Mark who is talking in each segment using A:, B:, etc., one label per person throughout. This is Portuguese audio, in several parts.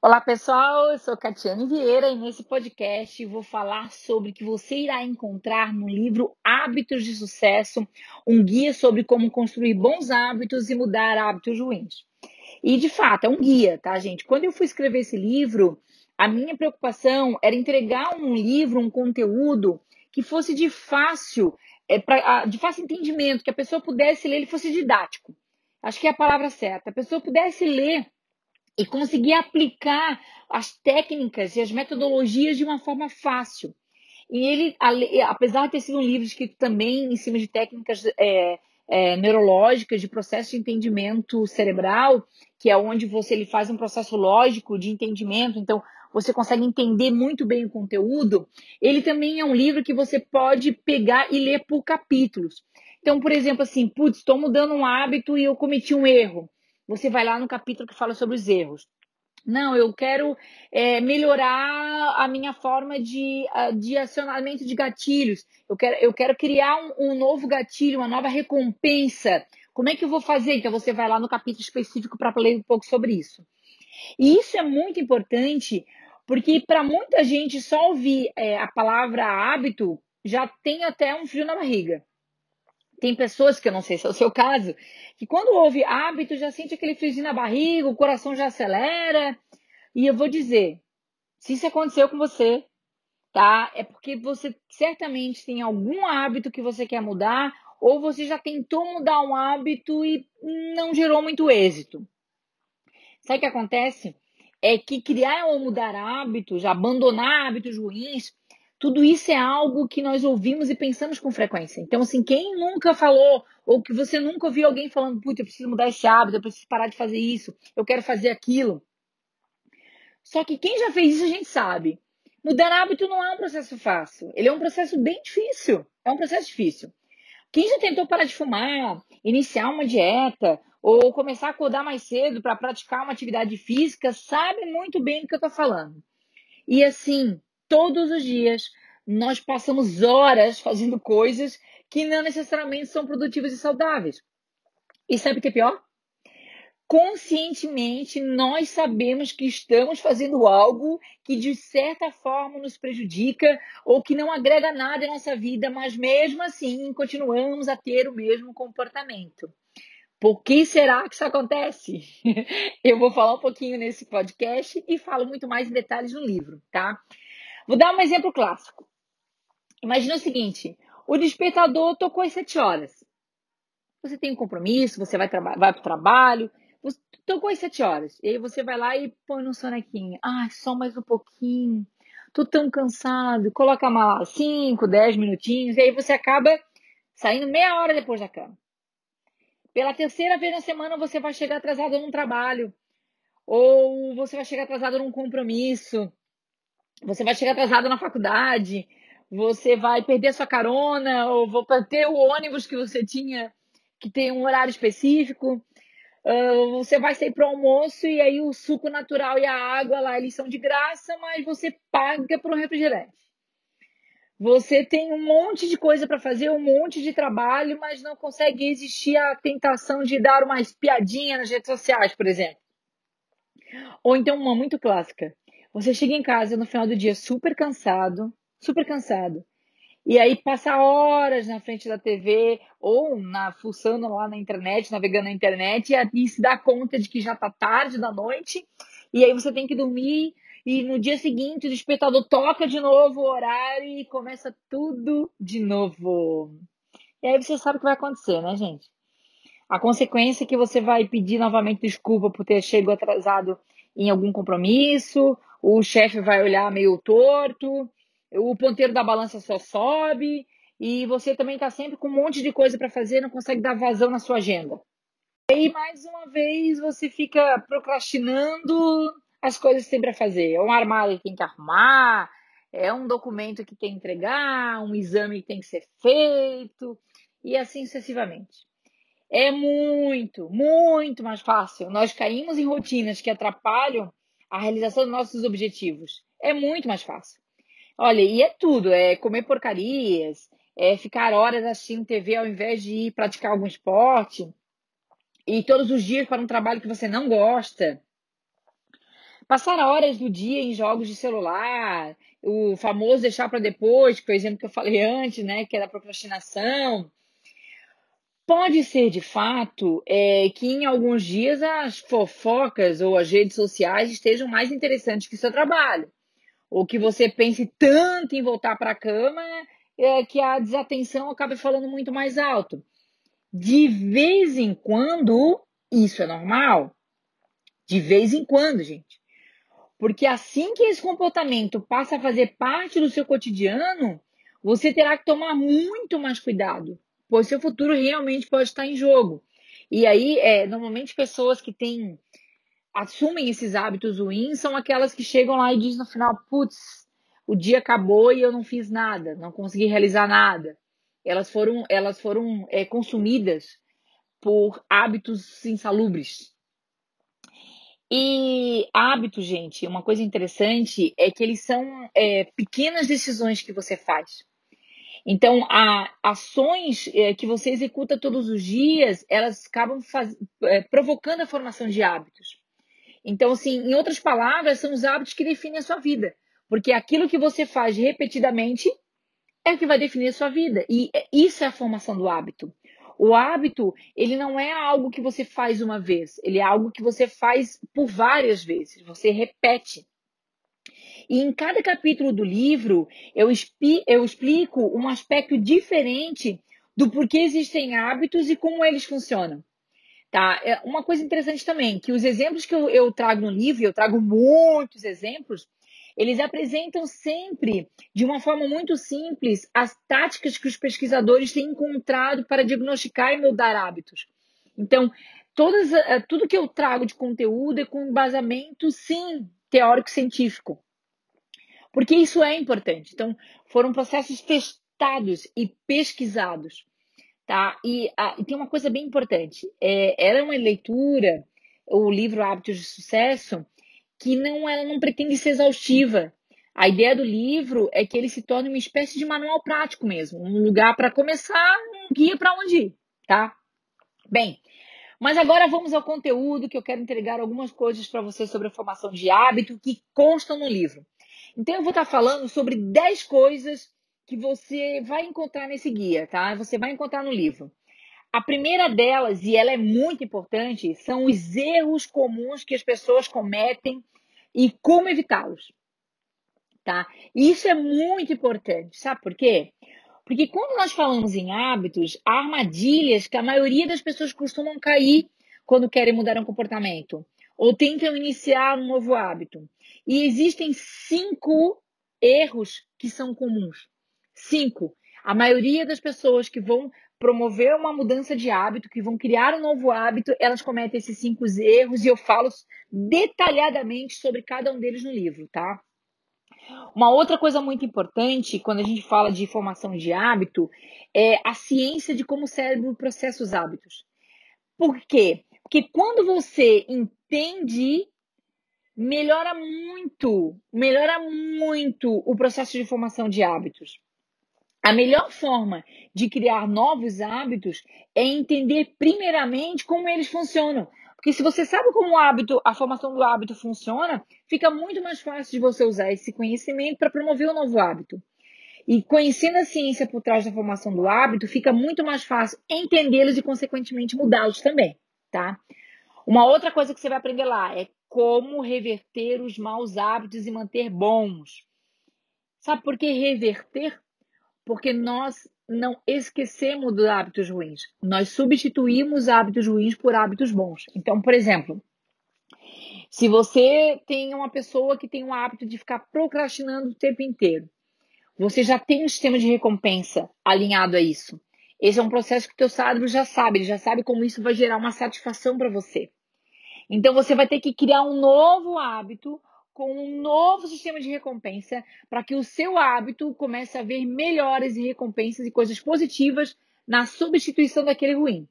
A: Olá pessoal, eu sou Catiane Vieira e nesse podcast vou falar sobre o que você irá encontrar no livro Hábitos de Sucesso, um guia sobre como construir bons hábitos e mudar hábitos ruins. E de fato, é um guia, tá, gente? Quando eu fui escrever esse livro, a minha preocupação era entregar um livro, um conteúdo que fosse de fácil, é, pra, de fácil entendimento, que a pessoa pudesse ler, ele fosse didático. Acho que é a palavra certa. A pessoa pudesse ler e conseguir aplicar as técnicas e as metodologias de uma forma fácil. E ele, apesar de ter sido um livro escrito também em cima de técnicas é, é, neurológicas, de processo de entendimento cerebral, que é onde você ele faz um processo lógico de entendimento, então você consegue entender muito bem o conteúdo. Ele também é um livro que você pode pegar e ler por capítulos. Então, por exemplo, assim, putz, estou mudando um hábito e eu cometi um erro você vai lá no capítulo que fala sobre os erros. Não, eu quero é, melhorar a minha forma de, de acionamento de gatilhos. Eu quero, eu quero criar um, um novo gatilho, uma nova recompensa. Como é que eu vou fazer? Então, você vai lá no capítulo específico para ler um pouco sobre isso. E isso é muito importante, porque para muita gente só ouvir é, a palavra hábito já tem até um frio na barriga. Tem pessoas, que eu não sei se é o seu caso, que quando ouve hábito já sente aquele friozinho na barriga, o coração já acelera. E eu vou dizer, se isso aconteceu com você, tá? É porque você certamente tem algum hábito que você quer mudar, ou você já tentou mudar um hábito e não gerou muito êxito. Sabe o que acontece? É que criar ou mudar hábitos, abandonar hábitos ruins, tudo isso é algo que nós ouvimos e pensamos com frequência. Então, assim, quem nunca falou, ou que você nunca ouviu alguém falando, putz, eu preciso mudar esse hábito, eu preciso parar de fazer isso, eu quero fazer aquilo. Só que quem já fez isso, a gente sabe. Mudar hábito não é um processo fácil. Ele é um processo bem difícil. É um processo difícil. Quem já tentou parar de fumar, iniciar uma dieta, ou começar a acordar mais cedo para praticar uma atividade física, sabe muito bem do que eu estou falando. E assim, todos os dias nós passamos horas fazendo coisas que não necessariamente são produtivas e saudáveis. E sabe o que é pior? Conscientemente, nós sabemos que estamos fazendo algo que de certa forma nos prejudica ou que não agrega nada à nossa vida, mas mesmo assim continuamos a ter o mesmo comportamento. Por que será que isso acontece? Eu vou falar um pouquinho nesse podcast e falo muito mais em detalhes no livro, tá? Vou dar um exemplo clássico. Imagina o seguinte: o despertador tocou às 7 horas. Você tem um compromisso, você vai, vai para o trabalho, você tocou às 7 horas. E aí você vai lá e põe no sonequinho. Ah, só mais um pouquinho. Tô tão cansado. Coloca lá 5, 10 minutinhos. E aí você acaba saindo meia hora depois da cama. Pela terceira vez na semana você vai chegar atrasado num trabalho. Ou você vai chegar atrasado num compromisso você vai chegar atrasado na faculdade, você vai perder sua carona, ou vou ter o ônibus que você tinha, que tem um horário específico. Uh, você vai sair para o almoço e aí o suco natural e a água lá eles são de graça, mas você paga por um refrigerante. Você tem um monte de coisa para fazer, um monte de trabalho, mas não consegue resistir à tentação de dar uma espiadinha nas redes sociais, por exemplo. Ou então uma muito clássica. Você chega em casa no final do dia super cansado, super cansado. E aí passa horas na frente da TV ou na fuçando lá na internet, navegando na internet, e aí se dá conta de que já tá tarde da noite, e aí você tem que dormir, e no dia seguinte o despertador toca de novo o horário e começa tudo de novo. E aí você sabe o que vai acontecer, né, gente? A consequência é que você vai pedir novamente desculpa por ter chegado atrasado em algum compromisso, o chefe vai olhar meio torto, o ponteiro da balança só sobe e você também está sempre com um monte de coisa para fazer, não consegue dar vazão na sua agenda. E aí, mais uma vez, você fica procrastinando as coisas que tem para fazer. É um armário que tem que arrumar, é um documento que tem que entregar, um exame que tem que ser feito, e assim sucessivamente. É muito, muito mais fácil. Nós caímos em rotinas que atrapalham a realização dos nossos objetivos. É muito mais fácil. Olha, e é tudo: é comer porcarias, é ficar horas assistindo TV ao invés de ir praticar algum esporte, e todos os dias para um trabalho que você não gosta. Passar horas do dia em jogos de celular, o famoso deixar para depois, que foi o exemplo que eu falei antes, né, que era a procrastinação. Pode ser de fato é, que em alguns dias as fofocas ou as redes sociais estejam mais interessantes que o seu trabalho. Ou que você pense tanto em voltar para a cama é, que a desatenção acabe falando muito mais alto. De vez em quando, isso é normal. De vez em quando, gente. Porque assim que esse comportamento passa a fazer parte do seu cotidiano, você terá que tomar muito mais cuidado, pois seu futuro realmente pode estar em jogo. E aí, é, normalmente, pessoas que têm assumem esses hábitos ruins são aquelas que chegam lá e dizem no final: putz, o dia acabou e eu não fiz nada, não consegui realizar nada. Elas foram, elas foram é, consumidas por hábitos insalubres. E hábitos, gente, uma coisa interessante é que eles são é, pequenas decisões que você faz. Então, a, ações é, que você executa todos os dias, elas acabam faz, é, provocando a formação de hábitos. Então, assim, em outras palavras, são os hábitos que definem a sua vida. Porque aquilo que você faz repetidamente é o que vai definir a sua vida. E é, isso é a formação do hábito. O hábito, ele não é algo que você faz uma vez, ele é algo que você faz por várias vezes, você repete. E em cada capítulo do livro, eu, eu explico um aspecto diferente do porquê existem hábitos e como eles funcionam. Tá? É uma coisa interessante também, que os exemplos que eu, eu trago no livro, eu trago muitos exemplos, eles apresentam sempre, de uma forma muito simples, as táticas que os pesquisadores têm encontrado para diagnosticar e mudar hábitos. Então, todas, eh, tudo que eu trago de conteúdo é com embasamento, sim, teórico-científico. Porque isso é importante. Então, foram processos testados e pesquisados. Tá? E, ah, e tem uma coisa bem importante. É, era uma leitura, o livro Hábitos de Sucesso, que não, ela não pretende ser exaustiva. A ideia do livro é que ele se torne uma espécie de manual prático mesmo, um lugar para começar, um guia para onde ir, tá? Bem, mas agora vamos ao conteúdo que eu quero entregar algumas coisas para você sobre a formação de hábito que constam no livro. Então eu vou estar falando sobre 10 coisas que você vai encontrar nesse guia, tá? Você vai encontrar no livro. A primeira delas, e ela é muito importante, são os erros comuns que as pessoas cometem e como evitá-los. Tá? Isso é muito importante. Sabe por quê? Porque quando nós falamos em hábitos, há armadilhas que a maioria das pessoas costumam cair quando querem mudar um comportamento ou tentam iniciar um novo hábito. E existem cinco erros que são comuns. Cinco. A maioria das pessoas que vão promover uma mudança de hábito, que vão criar um novo hábito, elas cometem esses cinco erros e eu falo detalhadamente sobre cada um deles no livro, tá? Uma outra coisa muito importante quando a gente fala de formação de hábito é a ciência de como o cérebro processa os hábitos. Por quê? Porque quando você entende, melhora muito, melhora muito o processo de formação de hábitos. A melhor forma de criar novos hábitos é entender primeiramente como eles funcionam. Porque se você sabe como o hábito, a formação do hábito funciona, fica muito mais fácil de você usar esse conhecimento para promover um novo hábito. E conhecendo a ciência por trás da formação do hábito, fica muito mais fácil entendê-los e, consequentemente, mudá-los também, tá? Uma outra coisa que você vai aprender lá é como reverter os maus hábitos e manter bons. Sabe por que reverter? porque nós não esquecemos dos hábitos ruins. Nós substituímos hábitos ruins por hábitos bons. Então, por exemplo, se você tem uma pessoa que tem o hábito de ficar procrastinando o tempo inteiro, você já tem um sistema de recompensa alinhado a isso. Esse é um processo que o teu cérebro já sabe, ele já sabe como isso vai gerar uma satisfação para você. Então você vai ter que criar um novo hábito com um novo sistema de recompensa para que o seu hábito comece a ver melhores e recompensas e coisas positivas na substituição daquele ruim.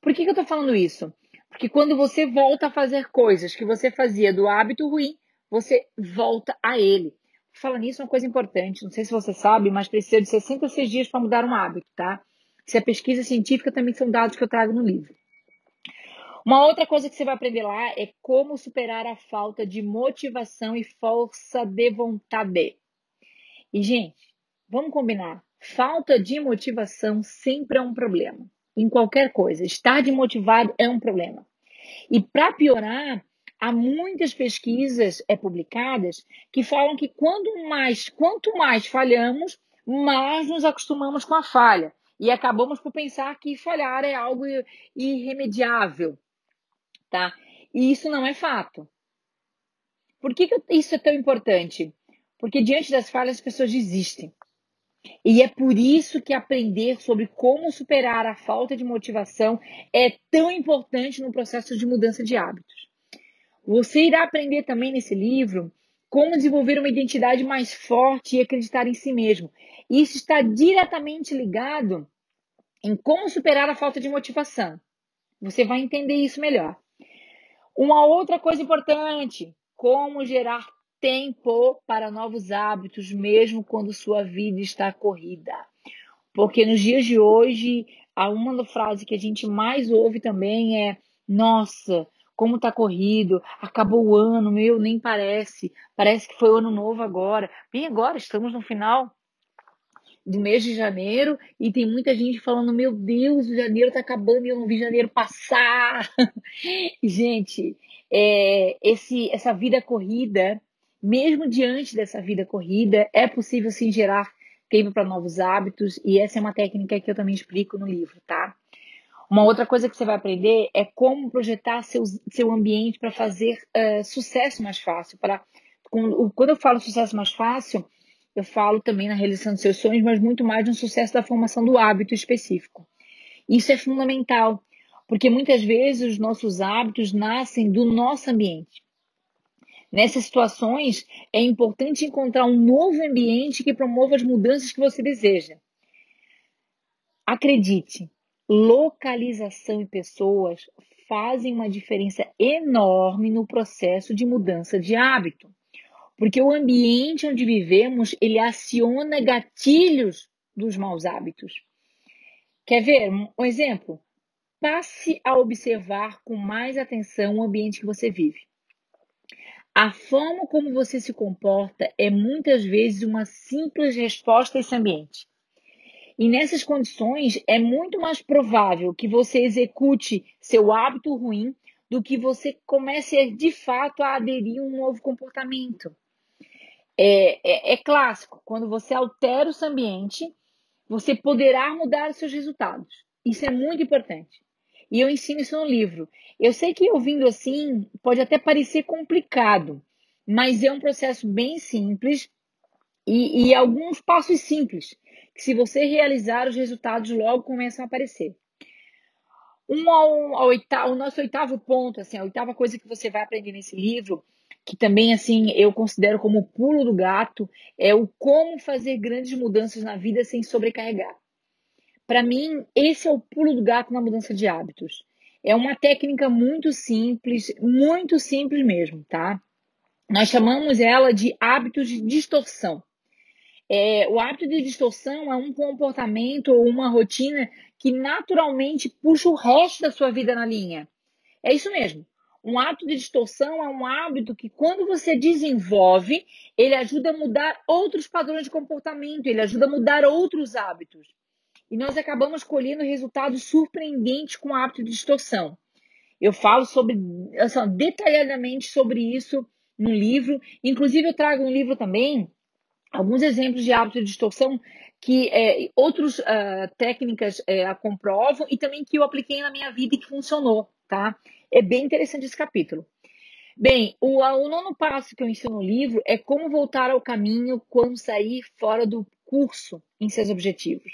A: Por que, que eu estou falando isso? Porque quando você volta a fazer coisas que você fazia do hábito ruim, você volta a ele. Falando nisso, uma coisa importante, não sei se você sabe, mas precisa de 66 dias para mudar um hábito, tá? Se a pesquisa científica também são dados que eu trago no livro. Uma outra coisa que você vai aprender lá é como superar a falta de motivação e força de vontade. E, gente, vamos combinar. Falta de motivação sempre é um problema. Em qualquer coisa. Estar desmotivado é um problema. E para piorar, há muitas pesquisas é, publicadas que falam que quanto mais, quanto mais falhamos, mais nos acostumamos com a falha. E acabamos por pensar que falhar é algo irremediável. Tá? E isso não é fato. Por que, que isso é tão importante? Porque diante das falhas as pessoas desistem. E é por isso que aprender sobre como superar a falta de motivação é tão importante no processo de mudança de hábitos. Você irá aprender também nesse livro como desenvolver uma identidade mais forte e acreditar em si mesmo. Isso está diretamente ligado em como superar a falta de motivação. Você vai entender isso melhor. Uma outra coisa importante: como gerar tempo para novos hábitos, mesmo quando sua vida está corrida. Porque nos dias de hoje, uma frase que a gente mais ouve também é: Nossa, como tá corrido, acabou o ano, meu, nem parece, parece que foi o ano novo agora. Bem, agora estamos no final do mês de janeiro e tem muita gente falando: Meu Deus, o janeiro tá acabando e eu não vi janeiro passar. gente, é, esse, essa vida corrida mesmo diante dessa vida corrida, é possível sim gerar tempo para novos hábitos e essa é uma técnica que eu também explico no livro, tá? Uma outra coisa que você vai aprender é como projetar seu, seu ambiente para fazer uh, sucesso mais fácil. Para, quando eu falo sucesso mais fácil, eu falo também na realização dos seus sonhos, mas muito mais no sucesso da formação do hábito específico. Isso é fundamental, porque muitas vezes os nossos hábitos nascem do nosso ambiente. Nessas situações, é importante encontrar um novo ambiente que promova as mudanças que você deseja. Acredite, localização e pessoas fazem uma diferença enorme no processo de mudança de hábito. Porque o ambiente onde vivemos, ele aciona gatilhos dos maus hábitos. Quer ver um exemplo? Passe a observar com mais atenção o ambiente que você vive. A forma como você se comporta é muitas vezes uma simples resposta a esse ambiente. E nessas condições, é muito mais provável que você execute seu hábito ruim do que você comece de fato a aderir a um novo comportamento. É, é, é clássico, quando você altera o seu ambiente, você poderá mudar os seus resultados. Isso é muito importante. E eu ensino isso no livro. Eu sei que ouvindo assim pode até parecer complicado, mas é um processo bem simples e, e alguns passos simples, que se você realizar, os resultados logo começam a aparecer. Um ao, ao oitavo, o nosso oitavo ponto, assim, a oitava coisa que você vai aprender nesse livro, que também assim eu considero como o pulo do gato, é o como fazer grandes mudanças na vida sem sobrecarregar. Para mim, esse é o pulo do gato na mudança de hábitos. É uma técnica muito simples, muito simples mesmo, tá? Nós chamamos ela de hábitos de distorção. É, o hábito de distorção é um comportamento ou uma rotina que naturalmente puxa o resto da sua vida na linha. É isso mesmo. Um hábito de distorção é um hábito que, quando você desenvolve, ele ajuda a mudar outros padrões de comportamento, ele ajuda a mudar outros hábitos e nós acabamos colhendo resultados surpreendentes com o hábito de distorção. Eu falo sobre, assim, detalhadamente sobre isso no livro. Inclusive, eu trago no livro também alguns exemplos de hábito de distorção que é, outras uh, técnicas é, comprovam e também que eu apliquei na minha vida e que funcionou, tá? É bem interessante esse capítulo. Bem, o, o nono passo que eu ensino no livro é como voltar ao caminho quando sair fora do curso em seus objetivos.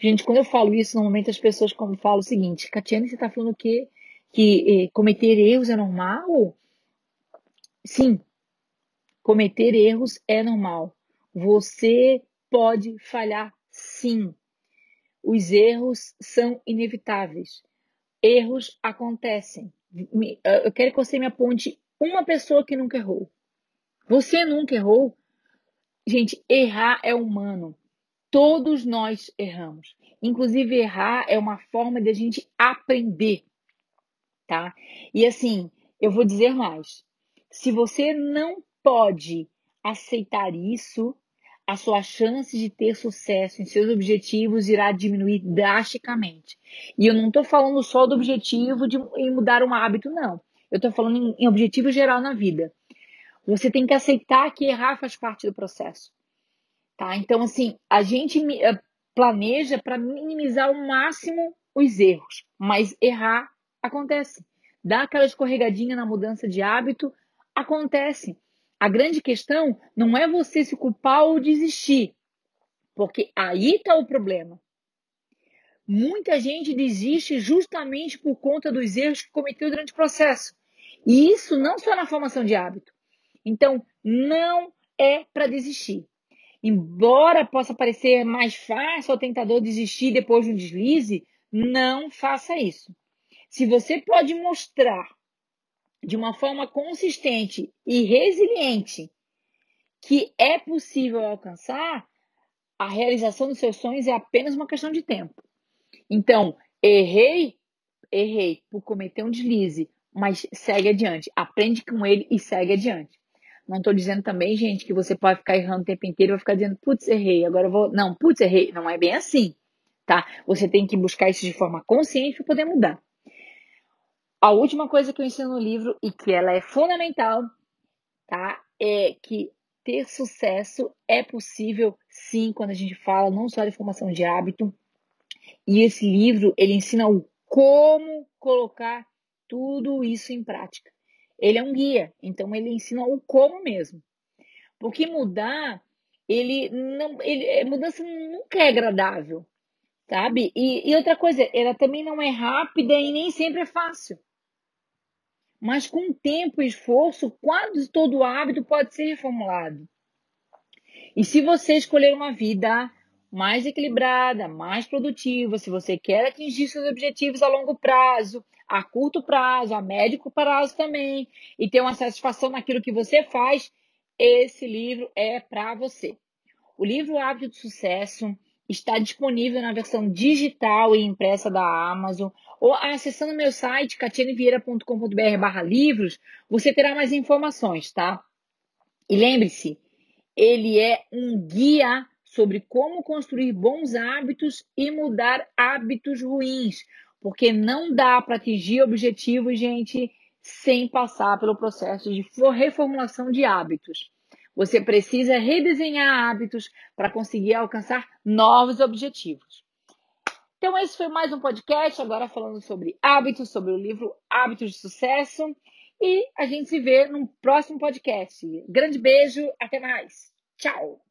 A: Gente, quando eu falo isso, normalmente as pessoas como falam o seguinte, Catiane, você está falando o quê? Que eh, cometer erros é normal? Sim, cometer erros é normal. Você pode falhar sim. Os erros são inevitáveis. Erros acontecem. Eu quero que você me aponte uma pessoa que nunca errou. Você nunca errou? Gente, errar é humano. Todos nós erramos. Inclusive, errar é uma forma de a gente aprender. tá? E assim, eu vou dizer mais. Se você não pode aceitar isso, a sua chance de ter sucesso em seus objetivos irá diminuir drasticamente. E eu não estou falando só do objetivo de em mudar um hábito, não. Eu estou falando em, em objetivo geral na vida. Você tem que aceitar que errar faz parte do processo. Tá? Então, assim, a gente eh, planeja para minimizar ao máximo os erros, mas errar acontece. Dar aquela escorregadinha na mudança de hábito acontece. A grande questão não é você se culpar ou desistir, porque aí está o problema. Muita gente desiste justamente por conta dos erros que cometeu durante o processo. E isso não só na formação de hábito. Então, não é para desistir. Embora possa parecer mais fácil ao tentador desistir depois de um deslize, não faça isso. Se você pode mostrar de uma forma consistente e resiliente que é possível alcançar, a realização dos seus sonhos é apenas uma questão de tempo. Então, errei, errei por cometer um deslize, mas segue adiante, aprende com ele e segue adiante. Não estou dizendo também, gente, que você pode ficar errando o tempo inteiro e vai ficar dizendo, putz, errei, agora eu vou. Não, putz, errei. Não é bem assim, tá? Você tem que buscar isso de forma consciente para poder mudar. A última coisa que eu ensino no livro e que ela é fundamental, tá? É que ter sucesso é possível sim quando a gente fala não só de formação de hábito. E esse livro, ele ensina o como colocar tudo isso em prática. Ele é um guia, então ele ensina o como mesmo. Porque mudar, ele não, ele, mudança nunca é agradável, sabe? E, e outra coisa, ela também não é rápida e nem sempre é fácil. Mas com tempo e esforço, quase todo hábito pode ser reformulado. E se você escolher uma vida mais equilibrada, mais produtiva, se você quer atingir seus objetivos a longo prazo, a curto prazo, a médio prazo também, e ter uma satisfação naquilo que você faz, esse livro é para você. O livro Hábito de Sucesso está disponível na versão digital e impressa da Amazon, ou acessando meu site catianevieira.com.br barra livros, você terá mais informações, tá? E lembre-se, ele é um guia sobre como construir bons hábitos e mudar hábitos ruins, porque não dá para atingir objetivos, gente, sem passar pelo processo de reformulação de hábitos. Você precisa redesenhar hábitos para conseguir alcançar novos objetivos. Então, esse foi mais um podcast, agora falando sobre hábitos, sobre o livro Hábitos de Sucesso. E a gente se vê no próximo podcast. Grande beijo, até mais. Tchau!